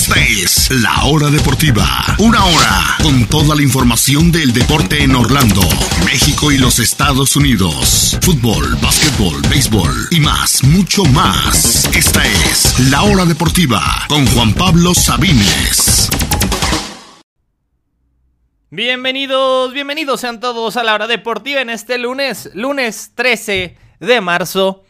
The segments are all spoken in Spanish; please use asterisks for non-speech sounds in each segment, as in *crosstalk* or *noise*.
Esta es La Hora Deportiva. Una hora con toda la información del deporte en Orlando, México y los Estados Unidos. Fútbol, básquetbol, béisbol y más, mucho más. Esta es La Hora Deportiva con Juan Pablo Sabines. Bienvenidos, bienvenidos sean todos a la hora deportiva en este lunes, lunes 13 de marzo.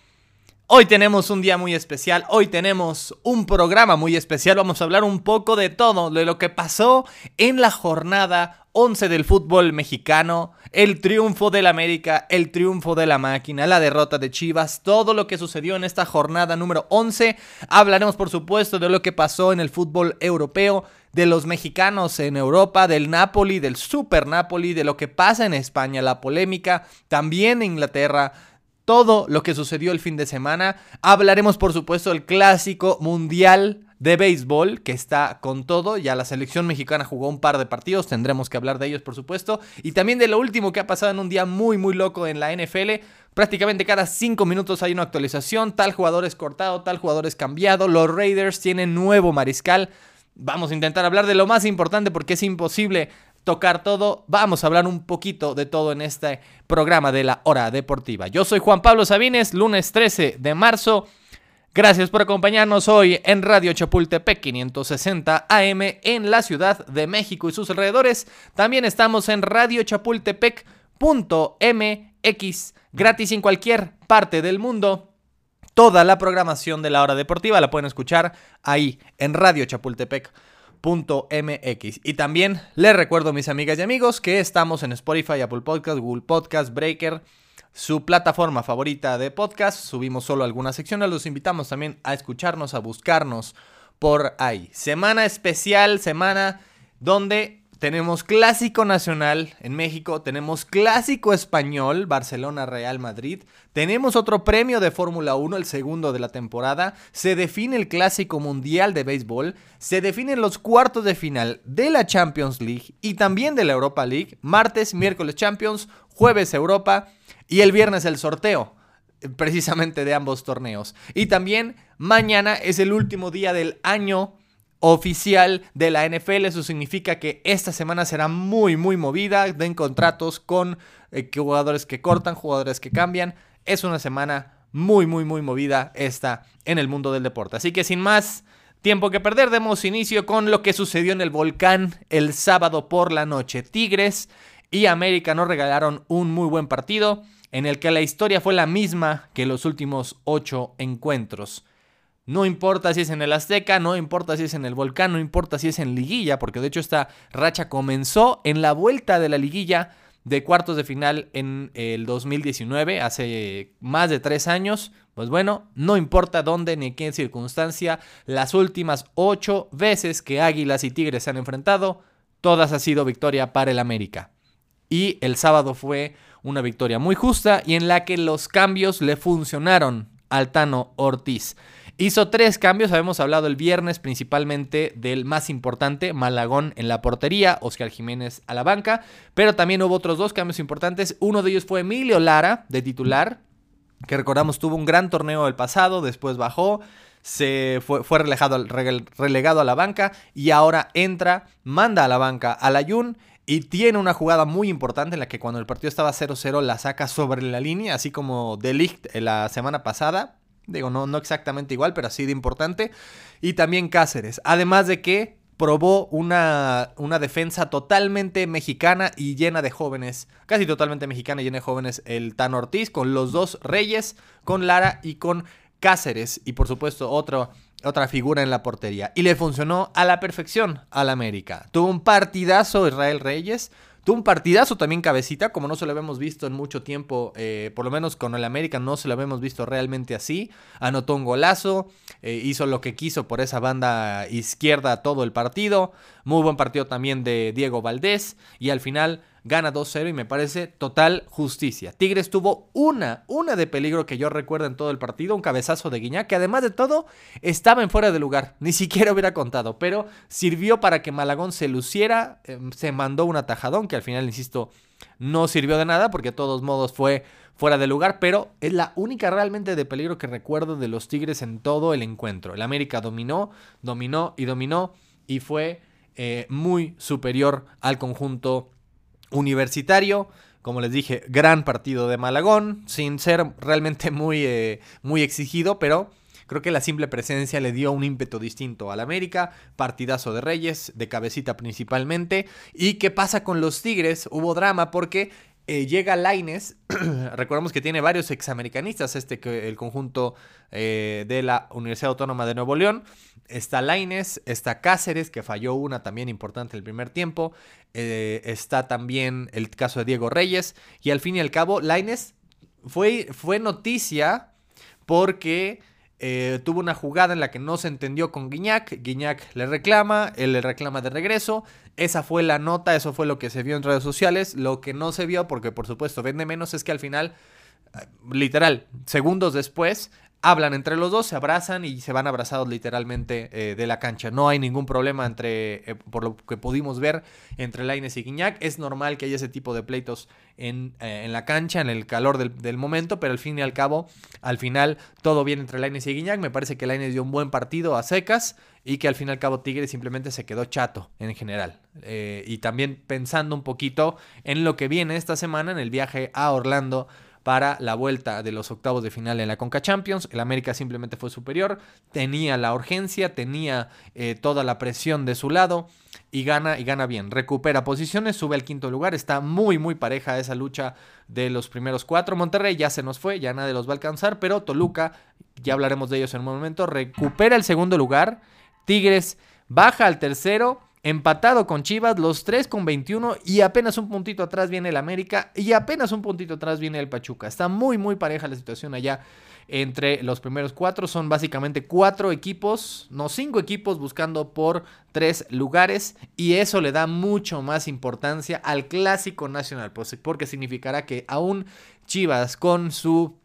Hoy tenemos un día muy especial, hoy tenemos un programa muy especial, vamos a hablar un poco de todo, de lo que pasó en la jornada 11 del fútbol mexicano, el triunfo del América, el triunfo de la máquina, la derrota de Chivas, todo lo que sucedió en esta jornada número 11. Hablaremos por supuesto de lo que pasó en el fútbol europeo, de los mexicanos en Europa, del Napoli, del Super Napoli, de lo que pasa en España, la polémica, también en Inglaterra todo lo que sucedió el fin de semana. Hablaremos, por supuesto, del clásico mundial de béisbol, que está con todo. Ya la selección mexicana jugó un par de partidos, tendremos que hablar de ellos, por supuesto. Y también de lo último que ha pasado en un día muy, muy loco en la NFL. Prácticamente cada cinco minutos hay una actualización. Tal jugador es cortado, tal jugador es cambiado. Los Raiders tienen nuevo mariscal. Vamos a intentar hablar de lo más importante porque es imposible tocar todo. Vamos a hablar un poquito de todo en este programa de la hora deportiva. Yo soy Juan Pablo Sabines, lunes 13 de marzo. Gracias por acompañarnos hoy en Radio Chapultepec 560 AM en la Ciudad de México y sus alrededores. También estamos en radiochapultepec.mx gratis en cualquier parte del mundo. Toda la programación de la hora deportiva la pueden escuchar ahí en Radio Chapultepec. .mx. Y también les recuerdo, mis amigas y amigos, que estamos en Spotify, Apple Podcast, Google Podcast, Breaker, su plataforma favorita de podcast. Subimos solo algunas secciones. Los invitamos también a escucharnos, a buscarnos por ahí. Semana especial, semana donde tenemos clásico nacional en México, tenemos clásico español, Barcelona Real Madrid, tenemos otro premio de Fórmula 1, el segundo de la temporada, se define el clásico mundial de béisbol, se definen los cuartos de final de la Champions League y también de la Europa League, martes, miércoles Champions, jueves Europa y el viernes el sorteo precisamente de ambos torneos. Y también mañana es el último día del año oficial de la NFL. Eso significa que esta semana será muy, muy movida. Den contratos con eh, jugadores que cortan, jugadores que cambian. Es una semana muy, muy, muy movida esta en el mundo del deporte. Así que sin más tiempo que perder, demos inicio con lo que sucedió en el volcán el sábado por la noche. Tigres y América nos regalaron un muy buen partido en el que la historia fue la misma que los últimos ocho encuentros. No importa si es en el Azteca, no importa si es en el Volcán, no importa si es en liguilla, porque de hecho esta racha comenzó en la vuelta de la liguilla de cuartos de final en el 2019, hace más de tres años. Pues bueno, no importa dónde ni en qué circunstancia, las últimas ocho veces que Águilas y Tigres se han enfrentado, todas ha sido victoria para el América. Y el sábado fue una victoria muy justa y en la que los cambios le funcionaron al Tano Ortiz. Hizo tres cambios, habíamos hablado el viernes principalmente del más importante, Malagón en la portería, Oscar Jiménez a la banca, pero también hubo otros dos cambios importantes. Uno de ellos fue Emilio Lara, de titular, que recordamos tuvo un gran torneo el pasado, después bajó, se fue, relegado, a la banca y ahora entra, manda a la banca a Ayun y tiene una jugada muy importante en la que cuando el partido estaba 0-0 la saca sobre la línea, así como De Ligt la semana pasada. Digo, no, no exactamente igual, pero así de importante. Y también Cáceres. Además de que probó una, una, defensa totalmente mexicana y llena de jóvenes, casi totalmente mexicana y llena de jóvenes, el Tan Ortiz, con los dos Reyes, con Lara y con Cáceres, y por supuesto otra figura en la portería. Y le funcionó a la perfección al América. Tuvo un partidazo Israel Reyes, Tuvo un partidazo también cabecita, como no se lo habíamos visto en mucho tiempo, eh, por lo menos con el América no se lo habíamos visto realmente así. Anotó un golazo, eh, hizo lo que quiso por esa banda izquierda todo el partido. Muy buen partido también de Diego Valdés y al final gana 2-0 y me parece total justicia. Tigres tuvo una, una de peligro que yo recuerdo en todo el partido, un cabezazo de Guiñac, que además de todo estaba en fuera de lugar, *laughs* ni siquiera hubiera contado, pero sirvió para que Malagón se luciera, em, se mandó un atajadón que al final, insisto, no sirvió de nada porque de todos modos fue fuera de lugar, pero es la única realmente de peligro que recuerdo de los Tigres en todo el encuentro. El América dominó, dominó y dominó y fue eh, muy superior al conjunto universitario. Como les dije, gran partido de Malagón, sin ser realmente *laughs* muy, eh, muy exigido, pero creo que la simple presencia le dio un ímpetu distinto al América, partidazo de Reyes, de cabecita principalmente. ¿Y qué pasa con los Tigres? Hubo drama porque eh, llega Laines, *clears throat* recordemos que tiene varios examericanistas, este el conjunto eh, de la Universidad Autónoma de Nuevo León. Está Laines, está Cáceres, que falló una también importante el primer tiempo. Eh, está también el caso de Diego Reyes. Y al fin y al cabo, Laines fue, fue noticia porque eh, tuvo una jugada en la que no se entendió con Guiñac. Guiñac le reclama, él le reclama de regreso. Esa fue la nota, eso fue lo que se vio en redes sociales. Lo que no se vio, porque por supuesto vende menos, es que al final, eh, literal, segundos después, hablan entre los dos, se abrazan y se van abrazados literalmente eh, de la cancha. No hay ningún problema entre, eh, por lo que pudimos ver, entre Laines y Guiñac. Es normal que haya ese tipo de pleitos en, eh, en la cancha, en el calor del, momento, pero al fin y al cabo, al final, todo bien entre Laines y Guiñac. Me parece que Laines dio un buen partido a secas y que al fin y al cabo Tigre simplemente se quedó chato en general. y también pensando un poquito en lo que viene esta semana en el viaje a Orlando para la vuelta de los octavos de final en la Conca Champions. El América simplemente fue superior, tenía la urgencia, tenía eh, toda la presión de su lado y gana y gana bien. Recupera posiciones, sube al quinto lugar, está muy muy pareja esa lucha de los primeros cuatro. Monterrey ya se nos fue, ya nadie los va a alcanzar, pero Toluca, ya hablaremos de ellos en un momento, recupera el segundo lugar. Tigres baja al tercero Empatado con Chivas, los tres con 21 y apenas un puntito atrás viene el América y apenas un puntito atrás viene el Pachuca. Está muy, muy pareja la situación allá entre los primeros cuatro. Son básicamente cuatro equipos, no cinco equipos buscando por tres lugares y eso le da mucho más importancia al clásico nacional, porque significará que aún Chivas con su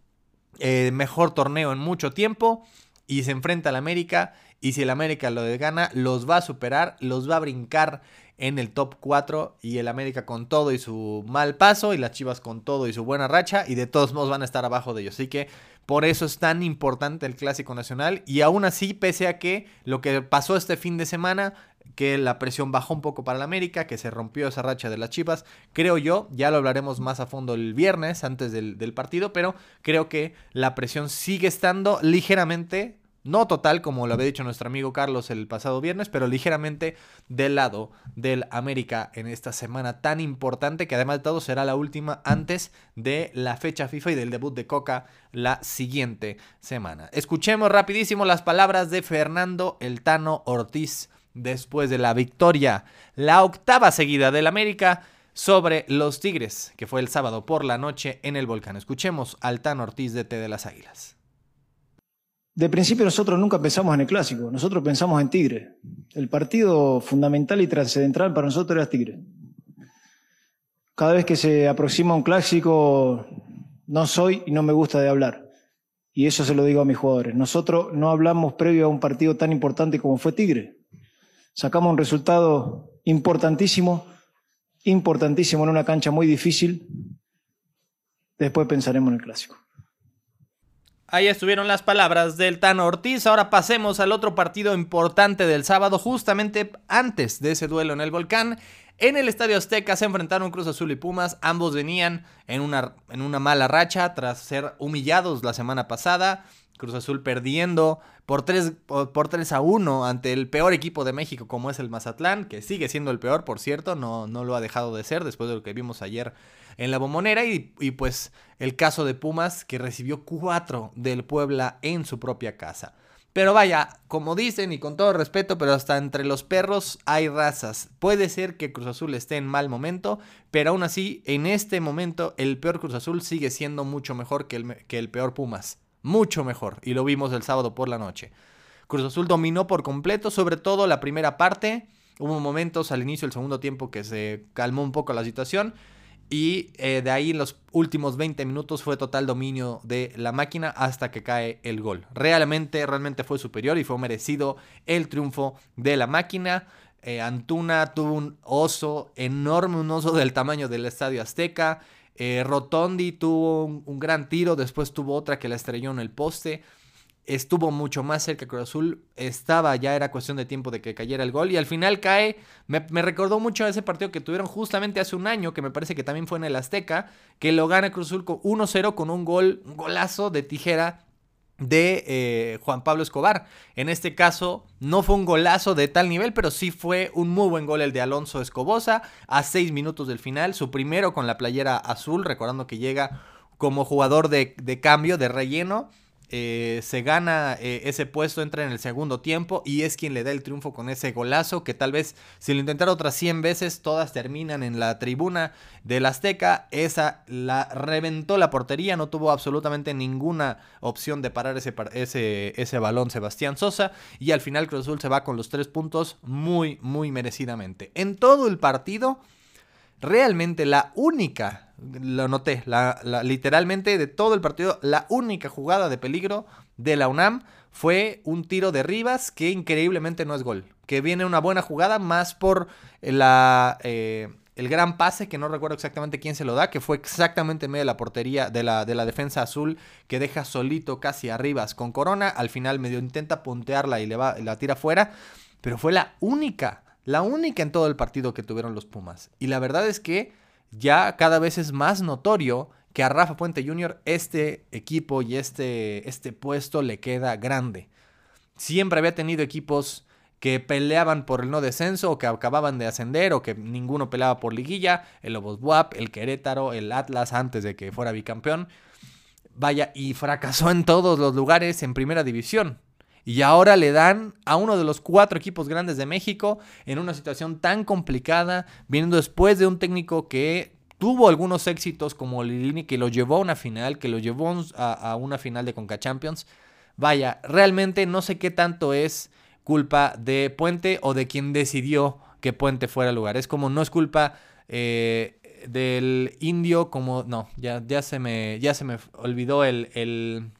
eh, mejor torneo en mucho tiempo y se enfrenta al América y si el América lo gana, los va a superar, los va a brincar en el top 4 y el América con todo y su mal paso y las Chivas con todo y su buena racha y de todos modos van a estar abajo de ellos. Así que por eso es tan importante el Clásico Nacional y aún así, pese a que lo que pasó este fin de semana, que la presión bajó un poco para el América, que se rompió esa racha de las Chivas, creo yo, ya lo hablaremos más a fondo el viernes antes del, del partido, pero creo que la presión sigue estando ligeramente no total, como lo había dicho nuestro amigo Carlos el pasado viernes, pero ligeramente del lado del América en esta semana tan importante, que además de todo será la última antes de la fecha FIFA y del debut de Coca la siguiente semana. Escuchemos rapidísimo las palabras de Fernando El Tano Ortiz después de la victoria, la octava seguida del América sobre los Tigres, que fue el sábado por la noche en el Volcán. Escuchemos al Tano Ortiz de T de las Águilas. De principio nosotros nunca pensamos en el clásico, nosotros pensamos en Tigre. El partido fundamental y trascendental para nosotros era Tigre. Cada vez que se aproxima un clásico, no soy y no me gusta de hablar. Y eso se lo digo a mis jugadores. Nosotros no hablamos previo a un partido tan importante como fue Tigre. Sacamos un resultado importantísimo, importantísimo en una cancha muy difícil. Después pensaremos en el clásico. Ahí estuvieron las palabras del Tano Ortiz. Ahora pasemos al otro partido importante del sábado, justamente antes de ese duelo en el volcán. En el Estadio Azteca se enfrentaron Cruz Azul y Pumas. Ambos venían en una, en una mala racha tras ser humillados la semana pasada. Cruz Azul perdiendo por 3, por, 3 a 1 ante el peor equipo de México como es el Mazatlán, que sigue siendo el peor, por cierto, no, no lo ha dejado de ser después de lo que vimos ayer en la bombonera y, pues el caso de Pumas que recibió cuatro del Puebla en su propia casa. Pero vaya, como dicen y con todo respeto, pero hasta entre los perros hay razas. Puede ser que Cruz Azul esté en mal momento, pero aún así, en este momento, el peor Cruz Azul sigue siendo mucho mejor que el, que el peor Pumas. Mucho mejor. Y lo vimos el sábado por la noche. Cruz Azul dominó por completo, sobre todo la primera parte Hubo momentos al inicio del segundo tiempo que se calmó un poco la situación. Y eh, de ahí en los últimos 20 minutos fue total dominio de la máquina hasta que cae el gol. Realmente, realmente fue superior y fue merecido el triunfo de la máquina. Eh, Antuna tuvo un oso enorme, un oso del tamaño del Estadio Azteca. Eh, Rotondi tuvo un, gran tiro, después tuvo otra que la estrelló en el poste. Estuvo mucho más cerca Cruz Azul, estaba, ya era cuestión de tiempo de que cayera el gol y al final cae, me, recordó mucho a ese partido que tuvieron justamente hace un año, que me parece que también fue en el Azteca, que lo gana Cruz Azul con 1-0 con un gol, un golazo de tijera de eh, Juan Pablo Escobar. En este caso no fue un golazo de tal nivel, pero sí fue un muy buen gol el de Alonso Escobosa a seis minutos del final, su primero con la playera azul, recordando que llega como jugador de, de cambio, de relleno eh, se gana eh, ese puesto, entra en el segundo tiempo y es quien le da el triunfo con ese golazo que tal vez si lo intentara otras 100 veces todas terminan en la tribuna del Azteca. Esa la reventó la portería, no tuvo absolutamente ninguna opción de parar ese, ese, ese balón Sebastián Sosa y al final Cruz Azul se va con los tres puntos muy, muy merecidamente. En todo el partido, realmente la única lo noté, literalmente de todo el partido, la única jugada de peligro de la UNAM fue un tiro de Rivas que increíblemente no es gol. Que viene una buena jugada más por la, eh, el gran pase, que no recuerdo exactamente quién se lo da, que fue exactamente en medio de la portería de la, de la defensa azul, que deja solito casi a Rivas con Corona. Al final medio intenta puntearla y le va, la tira fuera. Pero fue la única, la única en todo el partido que tuvieron los Pumas. Y la verdad es que ya cada vez es más notorio que a Rafa Puente Jr. este equipo y este, este puesto le queda grande. Siempre había tenido equipos que peleaban por el no descenso o que acababan de ascender o que ninguno peleaba por liguilla, el Lobos Buap, el Querétaro, el Atlas antes de que fuera bicampeón. Vaya, y fracasó en todos los lugares en primera división. Y ahora le dan a uno de los cuatro equipos grandes de México en una situación tan complicada, viniendo después de un técnico que tuvo algunos éxitos como Lilini, que lo llevó a una final, que lo llevó a, una final de Conca Champions. Vaya, realmente no sé qué tanto es culpa de Puente o de quien decidió que Puente fuera lugar. Es como no es culpa eh, del indio, como no, ya, ya, se, me, ya se me olvidó el, el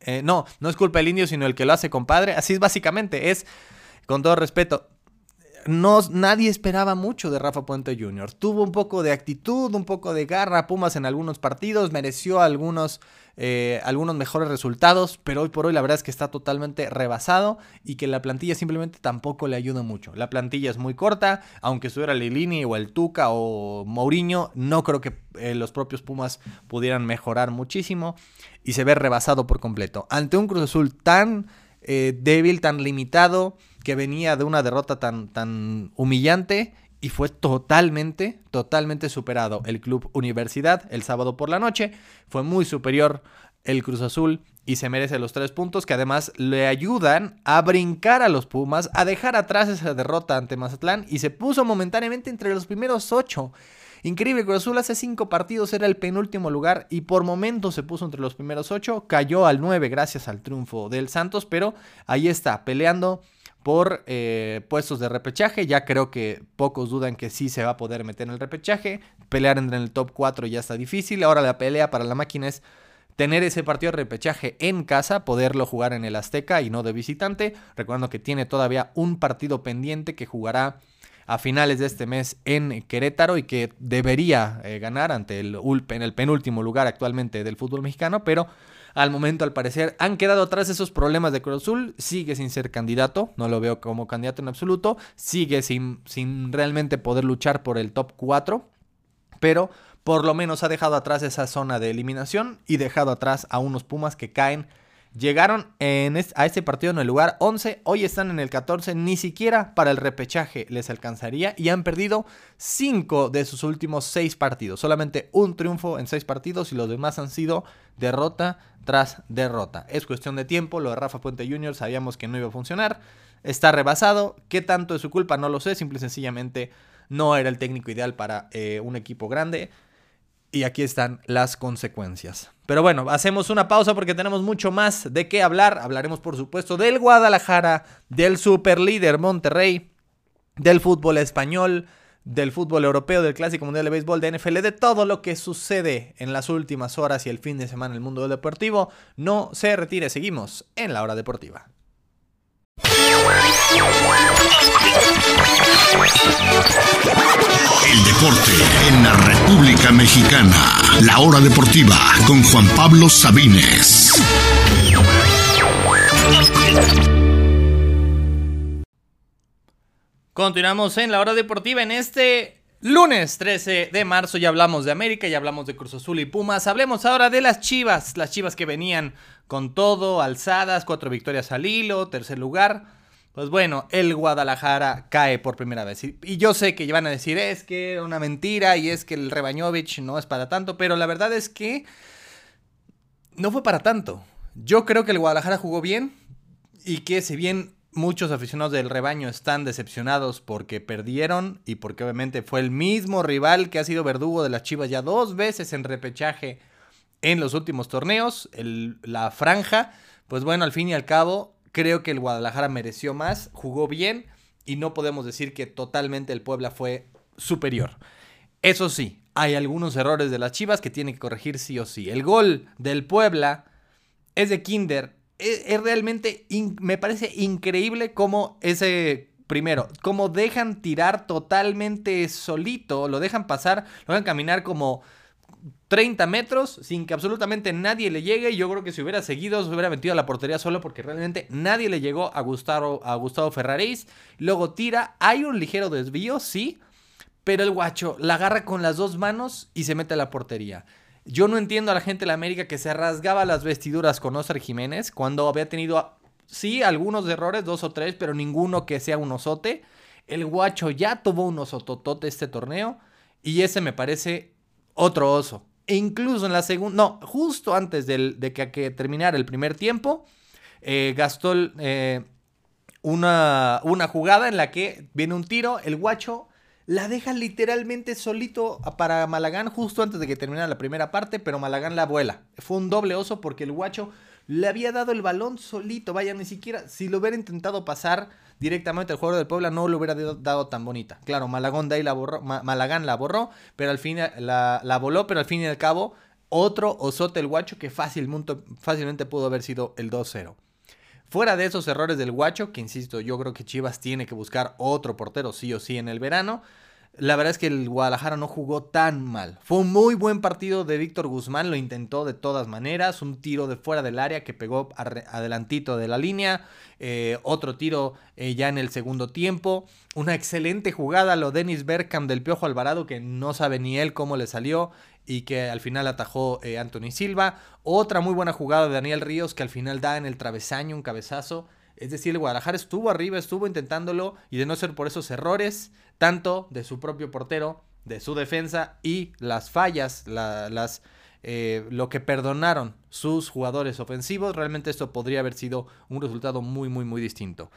eh, no, no es culpa del indio, sino el que lo hace, compadre. Así es básicamente, es, con todo respeto, no, nadie esperaba mucho de Rafa Puente Jr. Tuvo un poco de actitud, un poco de garra, Pumas en algunos partidos, mereció algunos, eh, algunos mejores resultados, pero hoy por hoy la verdad es que está totalmente rebasado y que la plantilla simplemente tampoco le ayuda mucho. La plantilla es muy corta, aunque estuviera Lilini o el Tuca o Mourinho, no creo que eh, los propios Pumas pudieran mejorar muchísimo y se ve rebasado por completo. Ante un Cruz Azul tan eh, débil, tan limitado, que venía de una derrota tan, tan humillante y fue totalmente, totalmente superado. El Club Universidad el sábado por la noche fue muy superior el Cruz Azul y se merece los tres puntos que además le ayudan a brincar a los Pumas, a dejar atrás esa derrota ante Mazatlán y se puso momentáneamente entre los primeros ocho. Increíble, Cruz Azul hace cinco partidos era el penúltimo lugar y por momentos se puso entre los primeros ocho, cayó al nueve gracias al triunfo del Santos, pero ahí está, peleando por eh, puestos de repechaje. Ya creo que pocos dudan que sí se va a poder meter en el repechaje. Pelear en el top 4 ya está difícil. Ahora la pelea para la máquina es tener ese partido de repechaje en casa, poderlo jugar en el Azteca y no de visitante. Recuerdo que tiene todavía un partido pendiente que jugará a finales de este mes en Querétaro y que debería eh, ganar ante el, en el penúltimo lugar actualmente del fútbol mexicano, pero al momento al parecer han quedado atrás esos problemas de Cruz Azul, sigue sin ser candidato, no lo veo como candidato en absoluto, sigue sin, sin realmente poder luchar por el top 4, pero por lo menos ha dejado atrás esa zona de eliminación y dejado atrás a unos Pumas que caen Llegaron a este partido en el lugar 11, hoy están en el 14, ni siquiera para el repechaje les alcanzaría y han perdido 5 de sus últimos 6 partidos. Solamente un triunfo en 6 partidos y los demás han sido derrota tras derrota. Es cuestión de tiempo, lo de Rafa Puente Jr. sabíamos que no iba a funcionar, está rebasado, ¿qué tanto es su culpa? No lo sé, simple y sencillamente no era el técnico ideal para eh, un equipo grande. Y aquí están las consecuencias. Pero bueno, hacemos una pausa porque tenemos mucho más de qué hablar. Hablaremos, por supuesto, del Guadalajara, del superlíder Monterrey del fútbol español, del fútbol europeo, del Clásico Mundial de Béisbol, de NFL, de todo lo que sucede en las últimas horas y el fin de semana en el mundo del deportivo. No se retire, seguimos en la hora deportiva. El deporte en la República Mexicana. La hora deportiva con Juan Pablo Sabines. Continuamos en la hora deportiva en este lunes 13 de marzo. Ya hablamos de América, ya hablamos de Cruz Azul y Pumas. Hablemos ahora de las Chivas. Las Chivas que venían con todo, alzadas, cuatro victorias al hilo, tercer lugar. Pues bueno, el Guadalajara cae por primera vez. Y, yo sé que van a decir, es que era una mentira y es que el Rebañovich no es para tanto, pero la verdad es que no fue para tanto. Yo creo que el Guadalajara jugó bien y que si bien muchos aficionados del rebaño están decepcionados porque perdieron y porque obviamente fue el mismo rival que ha sido verdugo de las Chivas ya dos veces en repechaje en los últimos torneos, la franja, pues bueno, al fin y al cabo creo que el Guadalajara mereció más, jugó bien y no podemos decir que totalmente el Puebla fue superior. Eso sí, hay algunos errores de las Chivas que tienen que corregir sí o sí. El gol del Puebla es de Kinder es, realmente, me parece increíble cómo ese, primero, cómo dejan tirar totalmente solito, lo dejan pasar, lo dejan caminar como 30 metros sin que absolutamente nadie le llegue. Yo creo que si hubiera seguido, se hubiera metido a la portería solo porque realmente nadie le llegó a Gustavo, a Gustavo Ferraris. Luego tira, hay un ligero desvío, sí, pero el guacho la agarra con las dos manos y se mete a la portería. Yo no entiendo a la gente de la América que se rasgaba las vestiduras con Oscar Jiménez cuando había tenido, sí, algunos errores, dos o tres, pero ninguno que sea un osote. El guacho ya tuvo un osototote este torneo y ese me parece otro oso. E incluso en la segunda, no, justo antes de que, terminara el primer tiempo, eh, gastó eh, una, una jugada en la que viene un tiro, el guacho la deja literalmente solito para Malagán justo antes de que terminara la primera parte, pero Malagán la vuela. Fue un doble oso porque el guacho le había dado el balón solito, vaya, ni siquiera, si lo hubiera intentado pasar directamente al jugador del Puebla, no lo hubiera dado tan bonita. Claro, Malagón de ahí la borró, Malagán la borró, pero al fin la, la voló, pero al fin y al cabo, otro osote el guacho que fácilmente, fácilmente pudo haber sido el 2-0. Fuera de esos errores del guacho, que insisto, yo creo que Chivas tiene que buscar otro portero sí o sí en el verano. La verdad es que el Guadalajara no jugó tan mal. Fue un muy buen partido de Víctor Guzmán, lo intentó de todas maneras. Un tiro de fuera del área que pegó adelantito de la línea. Eh, otro tiro eh, ya en el segundo tiempo. Una excelente jugada, lo Dennis Bergkamp del Piojo Alvarado, que no sabe ni él cómo le salió y que al final atajó eh, Anthony Silva. Otra muy buena jugada de Daniel Ríos que al final da en el travesaño un cabezazo. Es decir, el Guadalajara estuvo arriba, estuvo intentándolo y de no ser por esos errores, tanto de su propio portero, de su defensa y las fallas, las, eh, lo que perdonaron sus jugadores ofensivos, realmente esto podría haber sido un resultado muy, muy, muy distinto.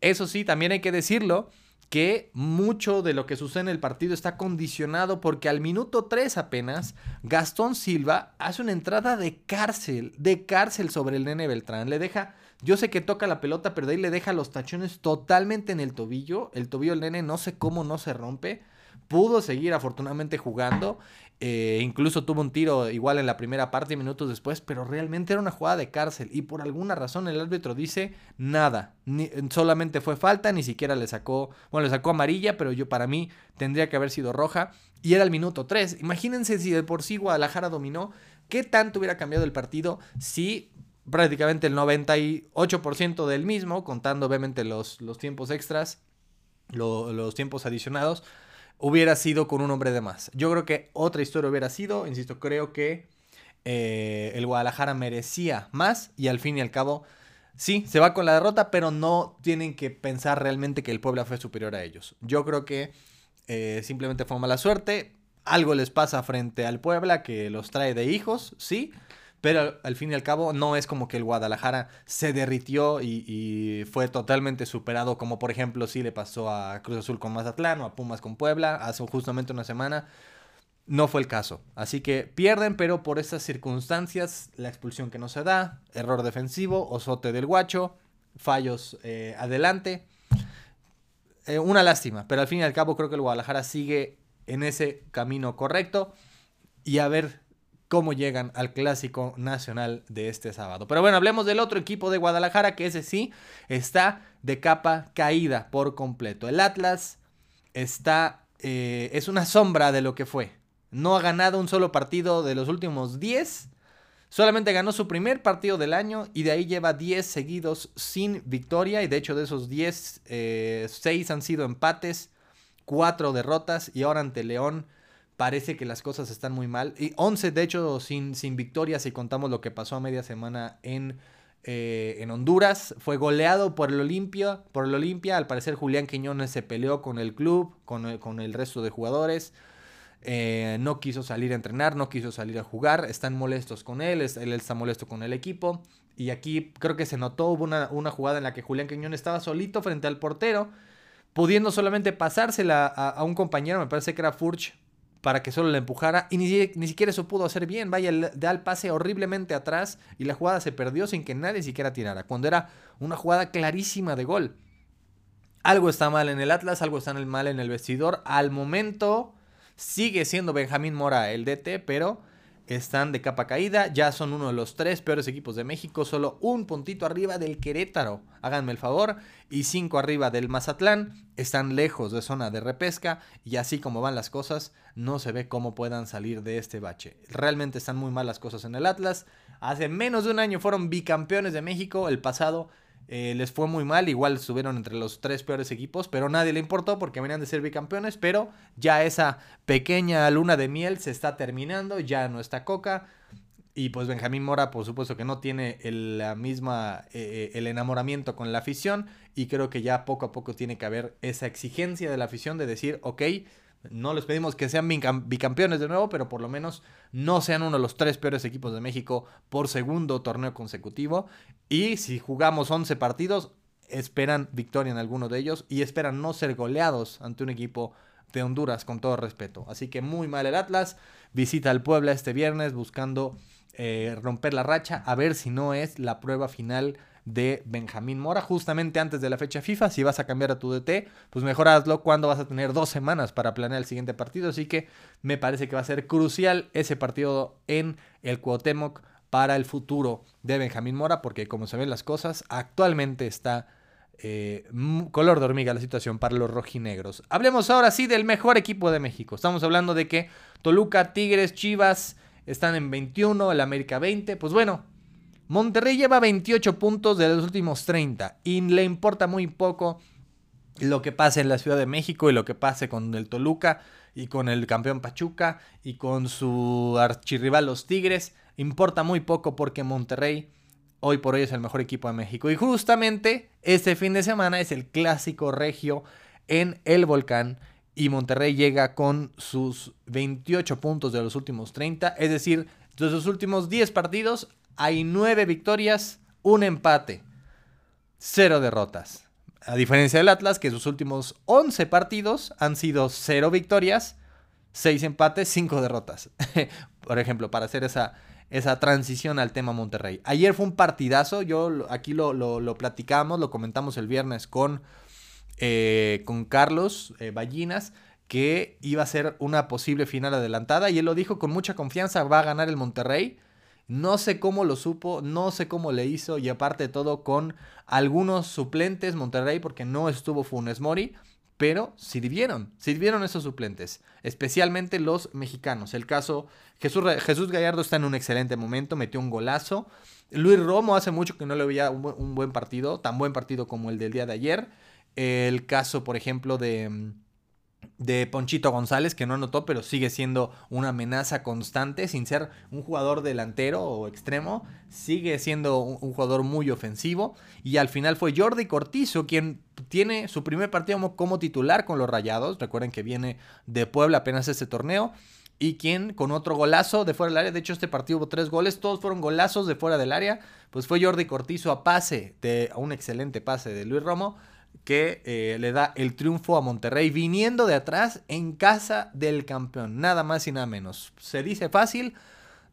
Eso sí, también hay que decirlo que mucho de lo que sucede en el partido está condicionado porque al minuto 3 apenas Gastón Silva hace una entrada de cárcel, de cárcel sobre el nene Beltrán. Le deja, yo sé que toca la pelota, pero de ahí le deja los tachones totalmente en el tobillo. El tobillo del nene no sé cómo no se rompe. Pudo seguir afortunadamente jugando eh, incluso tuvo un tiro igual en la primera parte, minutos después, pero realmente era una jugada de cárcel. Y por alguna razón el árbitro dice nada. solamente fue falta, ni siquiera le sacó, bueno, le sacó amarilla, pero yo para mí tendría que haber sido roja. Y era el minuto 3. Imagínense si de por sí Guadalajara dominó, ¿qué tanto hubiera cambiado el partido si prácticamente el 98% del mismo, contando obviamente los, los tiempos extras, los tiempos adicionados, hubiera sido con un hombre de más. Yo creo que otra historia hubiera sido, insisto, creo que eh, el Guadalajara merecía más y al fin y al cabo, sí, se va con la derrota, pero no tienen que pensar realmente que el Puebla fue superior a ellos. Yo creo que eh, simplemente fue mala suerte. Algo les pasa frente al Puebla que los trae de hijos, sí. Pero al fin y al cabo no es como que el Guadalajara se derritió y, fue totalmente superado, como por ejemplo sí le pasó a Cruz Azul con Mazatlán o a Pumas con Puebla hace justamente una semana. No fue el caso. Así que pierden, pero por estas circunstancias, la expulsión que no se da, error defensivo, osote del guacho, fallos eh, adelante. eh, una lástima, pero al fin y al cabo creo que el Guadalajara sigue en ese camino correcto y a ver cómo llegan al clásico nacional de este sábado. Pero bueno, hablemos del otro equipo de Guadalajara que ese sí está de capa caída por completo. El Atlas está, eh, es una sombra de lo que fue. No ha ganado un solo partido de los últimos 10. Solamente ganó su primer partido del año y de ahí lleva 10 seguidos sin victoria. Y de hecho de esos 10, 6 eh, han sido empates, 4 derrotas y ahora ante León parece que las cosas están muy mal. Y 11 de hecho sin, sin victoria si contamos lo que pasó a media semana en eh, en Honduras. Fue goleado por el Olimpia. Por el Olimpia. Al parecer Julián Quiñones se peleó con el club, con el, con el resto de jugadores. Eh, no quiso salir a entrenar, no quiso salir a jugar. Están molestos con él, él está molesto con el equipo. Y aquí creo que se notó, hubo una, una jugada en la que Julián Quiñones estaba solito frente al portero, pudiendo solamente pasársela a, a un compañero, me parece que era Furch, para que solo le empujara y ni, ni, siquiera eso pudo hacer bien. Vaya, da el pase horriblemente atrás y la jugada se perdió sin que nadie siquiera tirara, cuando era una jugada clarísima de gol. Algo está mal en el Atlas, algo está mal en el vestidor. Al momento sigue siendo Benjamín Mora el DT, pero están de capa caída, ya son uno de los tres peores equipos de México, solo un puntito arriba del Querétaro, háganme el favor, y cinco arriba del Mazatlán, están lejos de zona de repesca y así como van las cosas, no se ve cómo puedan salir de este bache. Realmente están muy mal las cosas en el Atlas, hace menos de un año fueron bicampeones de México, el pasado eh, les fue muy mal, igual estuvieron entre los tres peores equipos, pero nadie le importó porque venían de ser bicampeones, pero ya esa pequeña luna de miel se está terminando, ya no está Coca. Y pues Benjamín Mora, por supuesto que no tiene el, la misma, eh, el enamoramiento con la afición y creo que ya poco a poco tiene que haber esa exigencia de la afición de decir, ok, no les pedimos que sean bicampeones de nuevo, pero por lo menos no sean uno de los tres peores equipos de México por segundo torneo consecutivo. Y si jugamos 11 partidos, esperan victoria en alguno de ellos y esperan no ser goleados ante un equipo de Honduras, con todo respeto. Así que muy mal el Atlas. Visita al Puebla este viernes buscando eh, romper la racha, a ver si no es la prueba final de Benjamín Mora, justamente antes de la fecha FIFA. Si vas a cambiar a tu DT, pues mejor hazlo cuando vas a tener dos semanas para planear el siguiente partido. Así que me parece que va a ser crucial ese partido en el Cuauhtémoc para el futuro de Benjamín Mora, porque como se ven las cosas, actualmente está eh, color de hormiga la situación para los rojinegros. Hablemos ahora sí del mejor equipo de México. Estamos hablando de que Toluca, Tigres, Chivas están en 21, el América 20. Pues bueno, Monterrey lleva 28 puntos de los últimos 30 y le importa muy poco lo que pase en la Ciudad de México y lo que pase con el Toluca y con el campeón Pachuca y con su archirrival los Tigres. Importa muy poco porque Monterrey hoy por hoy es el mejor equipo de México. Y justamente este fin de semana es el clásico regio en el volcán y Monterrey llega con sus 28 puntos de los últimos 30. Es decir, de los últimos 10 partidos hay 9 victorias, un empate, 0 derrotas. A diferencia del Atlas, que sus últimos 11 partidos han sido 0 victorias, 6 empates, 5 derrotas. *laughs* Por ejemplo, para hacer esa, esa transición al tema Monterrey. Ayer fue un partidazo, yo aquí lo, lo, platicamos, lo comentamos el viernes con, eh, con Carlos eh, Ballinas, que iba a ser una posible final adelantada y él lo dijo con mucha confianza, va a ganar el Monterrey. No sé cómo lo supo, no sé cómo le hizo y aparte todo con algunos suplentes Monterrey porque no estuvo Funes Mori, pero sirvieron, sirvieron esos suplentes, especialmente los mexicanos. El caso, Jesús, Jesús Gallardo está en un excelente momento, metió un golazo. Luis Romo hace mucho que no le veía un buen partido, tan buen partido como el del día de ayer. El caso, por ejemplo, de de Ponchito González, que no anotó, pero sigue siendo una amenaza constante, sin ser un jugador delantero o extremo, sigue siendo un, jugador muy ofensivo. Y al final fue Jordi Cortizo quien tiene su primer partido como, titular con los Rayados. Recuerden que viene de Puebla apenas este torneo. Y quien con otro golazo de fuera del área, de hecho este partido hubo tres goles, todos fueron golazos de fuera del área, pues fue Jordi Cortizo a pase, de, a un excelente pase de Luis Romo que eh, le da el triunfo a Monterrey viniendo de atrás en casa del campeón. Nada más y nada menos. Se dice fácil,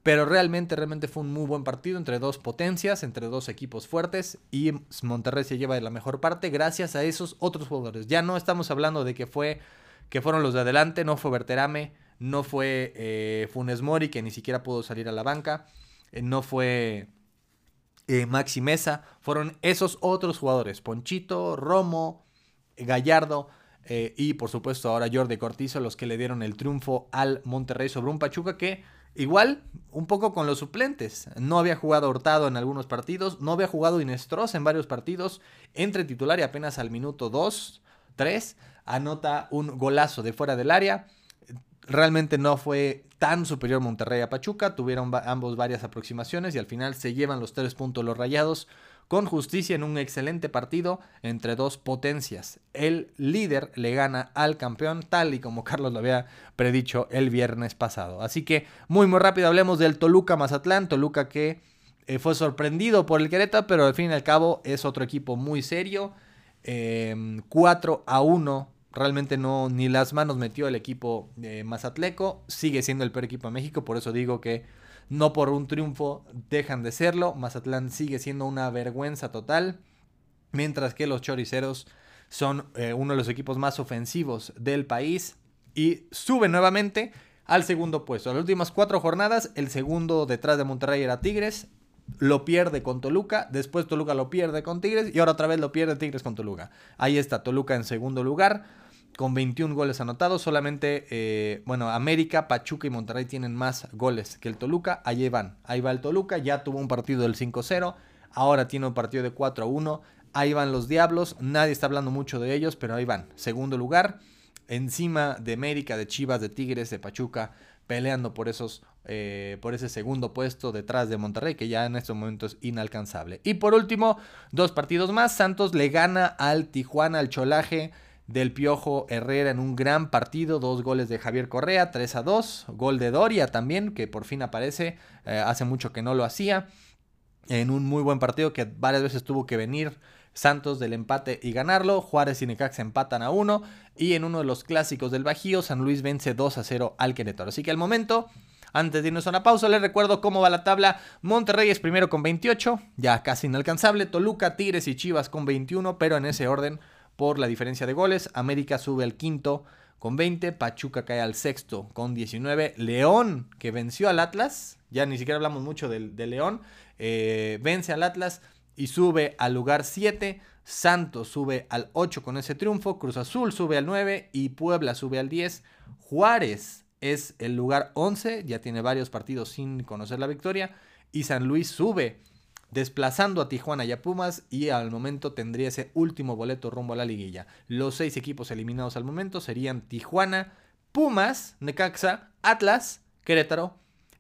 Pero realmente, realmente fue un muy buen partido entre dos potencias, entre dos equipos fuertes y Monterrey se lleva de la mejor parte gracias a esos otros jugadores. Ya no estamos hablando de que fue que fueron los de adelante, no fue Berterame, no fue eh, Funes Mori que ni siquiera pudo salir a la banca, eh, no fue eh, Maxi Mesa, fueron esos otros jugadores, Ponchito, Romo, Gallardo. y por supuesto ahora Jordi Cortizo, los que le dieron el triunfo al Monterrey sobre un Pachuca que Igual, un poco con los suplentes. No había jugado Hurtado en algunos partidos, no había jugado Inestros en varios partidos. Entre titular y apenas al minuto 2, 3, anota un golazo de fuera del área. Realmente no fue tan superior Monterrey a Pachuca, tuvieron ambos varias aproximaciones y al final se llevan los tres puntos los rayados con justicia en un excelente partido entre dos potencias. El líder le gana al campeón, tal y como *laughs* Carlos lo había predicho el viernes pasado. Así que muy muy rápido hablemos del Toluca Mazatlán, Toluca que eh, fue sorprendido por el Querétaro, pero al fin y al cabo es otro equipo muy serio. 4 em, a 1 realmente no ni las manos metió el equipo de Mazatleco. Sigue siendo el peor equipo de México, por eso digo que no por un triunfo dejan de serlo. Mazatlán sigue siendo una vergüenza total. Mientras que los choriceros son eh, uno de los equipos más ofensivos del país. Y sube nuevamente al segundo puesto. Las últimas cuatro jornadas, el segundo detrás de Monterrey era Tigres. Lo pierde con Toluca. Después Toluca lo pierde con Tigres. Y ahora otra vez lo pierde Tigres con Toluca. Ahí está Toluca en segundo lugar con 21 goles anotados. Solamente, eh, bueno, América, Pachuca y Monterrey tienen más goles que el Toluca. Ahí van. Ahí va el Toluca. Ya tuvo un partido del 5-0. Ahora tiene un partido de 4-1. Ahí van los Diablos. Nadie está hablando mucho de ellos, pero ahí van. Segundo lugar. Encima de América, de Chivas, de Tigres, de Pachuca. Peleando por esos. Eh, por ese segundo puesto detrás de Monterrey, que ya en estos momentos es inalcanzable. Y por último, dos partidos más. Santos le gana al Tijuana, al Cholaje del Piojo Herrera en un gran partido, dos goles de Javier Correa, 3 a 2, gol de Doria también, que por fin aparece, eh, hace mucho que no lo hacía, en un muy buen partido que varias veces tuvo que venir Santos del empate y ganarlo, Juárez y Necaxa empatan a 1 y en uno de los clásicos del Bajío, San Luis vence 2 a 0 al Querétaro. Así que al momento... Antes de irnos a una pausa, les recuerdo cómo va la tabla. Monterrey es primero con 28, ya casi inalcanzable. Toluca, Tigres y Chivas con 21, pero en ese orden por la diferencia de goles. América sube al quinto con 20, Pachuca cae al sexto con 19, León que venció al Atlas, ya ni siquiera hablamos mucho de, León, eh, vence al Atlas y sube al lugar 7, Santos sube al 8 con ese triunfo, Cruz Azul sube al 9 y Puebla sube al 10, Juárez es el lugar 11, ya tiene varios partidos sin conocer la victoria, y San Luis sube desplazando a Tijuana y a Pumas y al momento tendría ese último boleto rumbo a la liguilla. Los seis equipos eliminados al momento serían Tijuana, Pumas, Necaxa, Atlas, Querétaro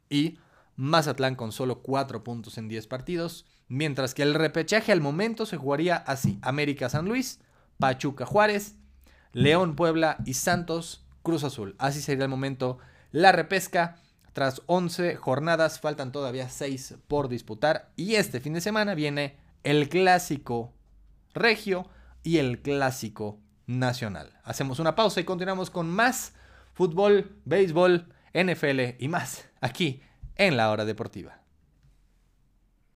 y Mazatlán con solo cuatro puntos en 10 partidos, mientras que el repechaje al momento se jugaría así: América San Luis, Pachuca Juárez, León Puebla y Santos Cruz Azul. Así sería el momento la repesca. Tras 11 jornadas faltan todavía 6 por disputar y este fin de semana viene el clásico regio y el clásico nacional. Hacemos una pausa y continuamos con más fútbol, béisbol, NFL y más aquí en la hora deportiva.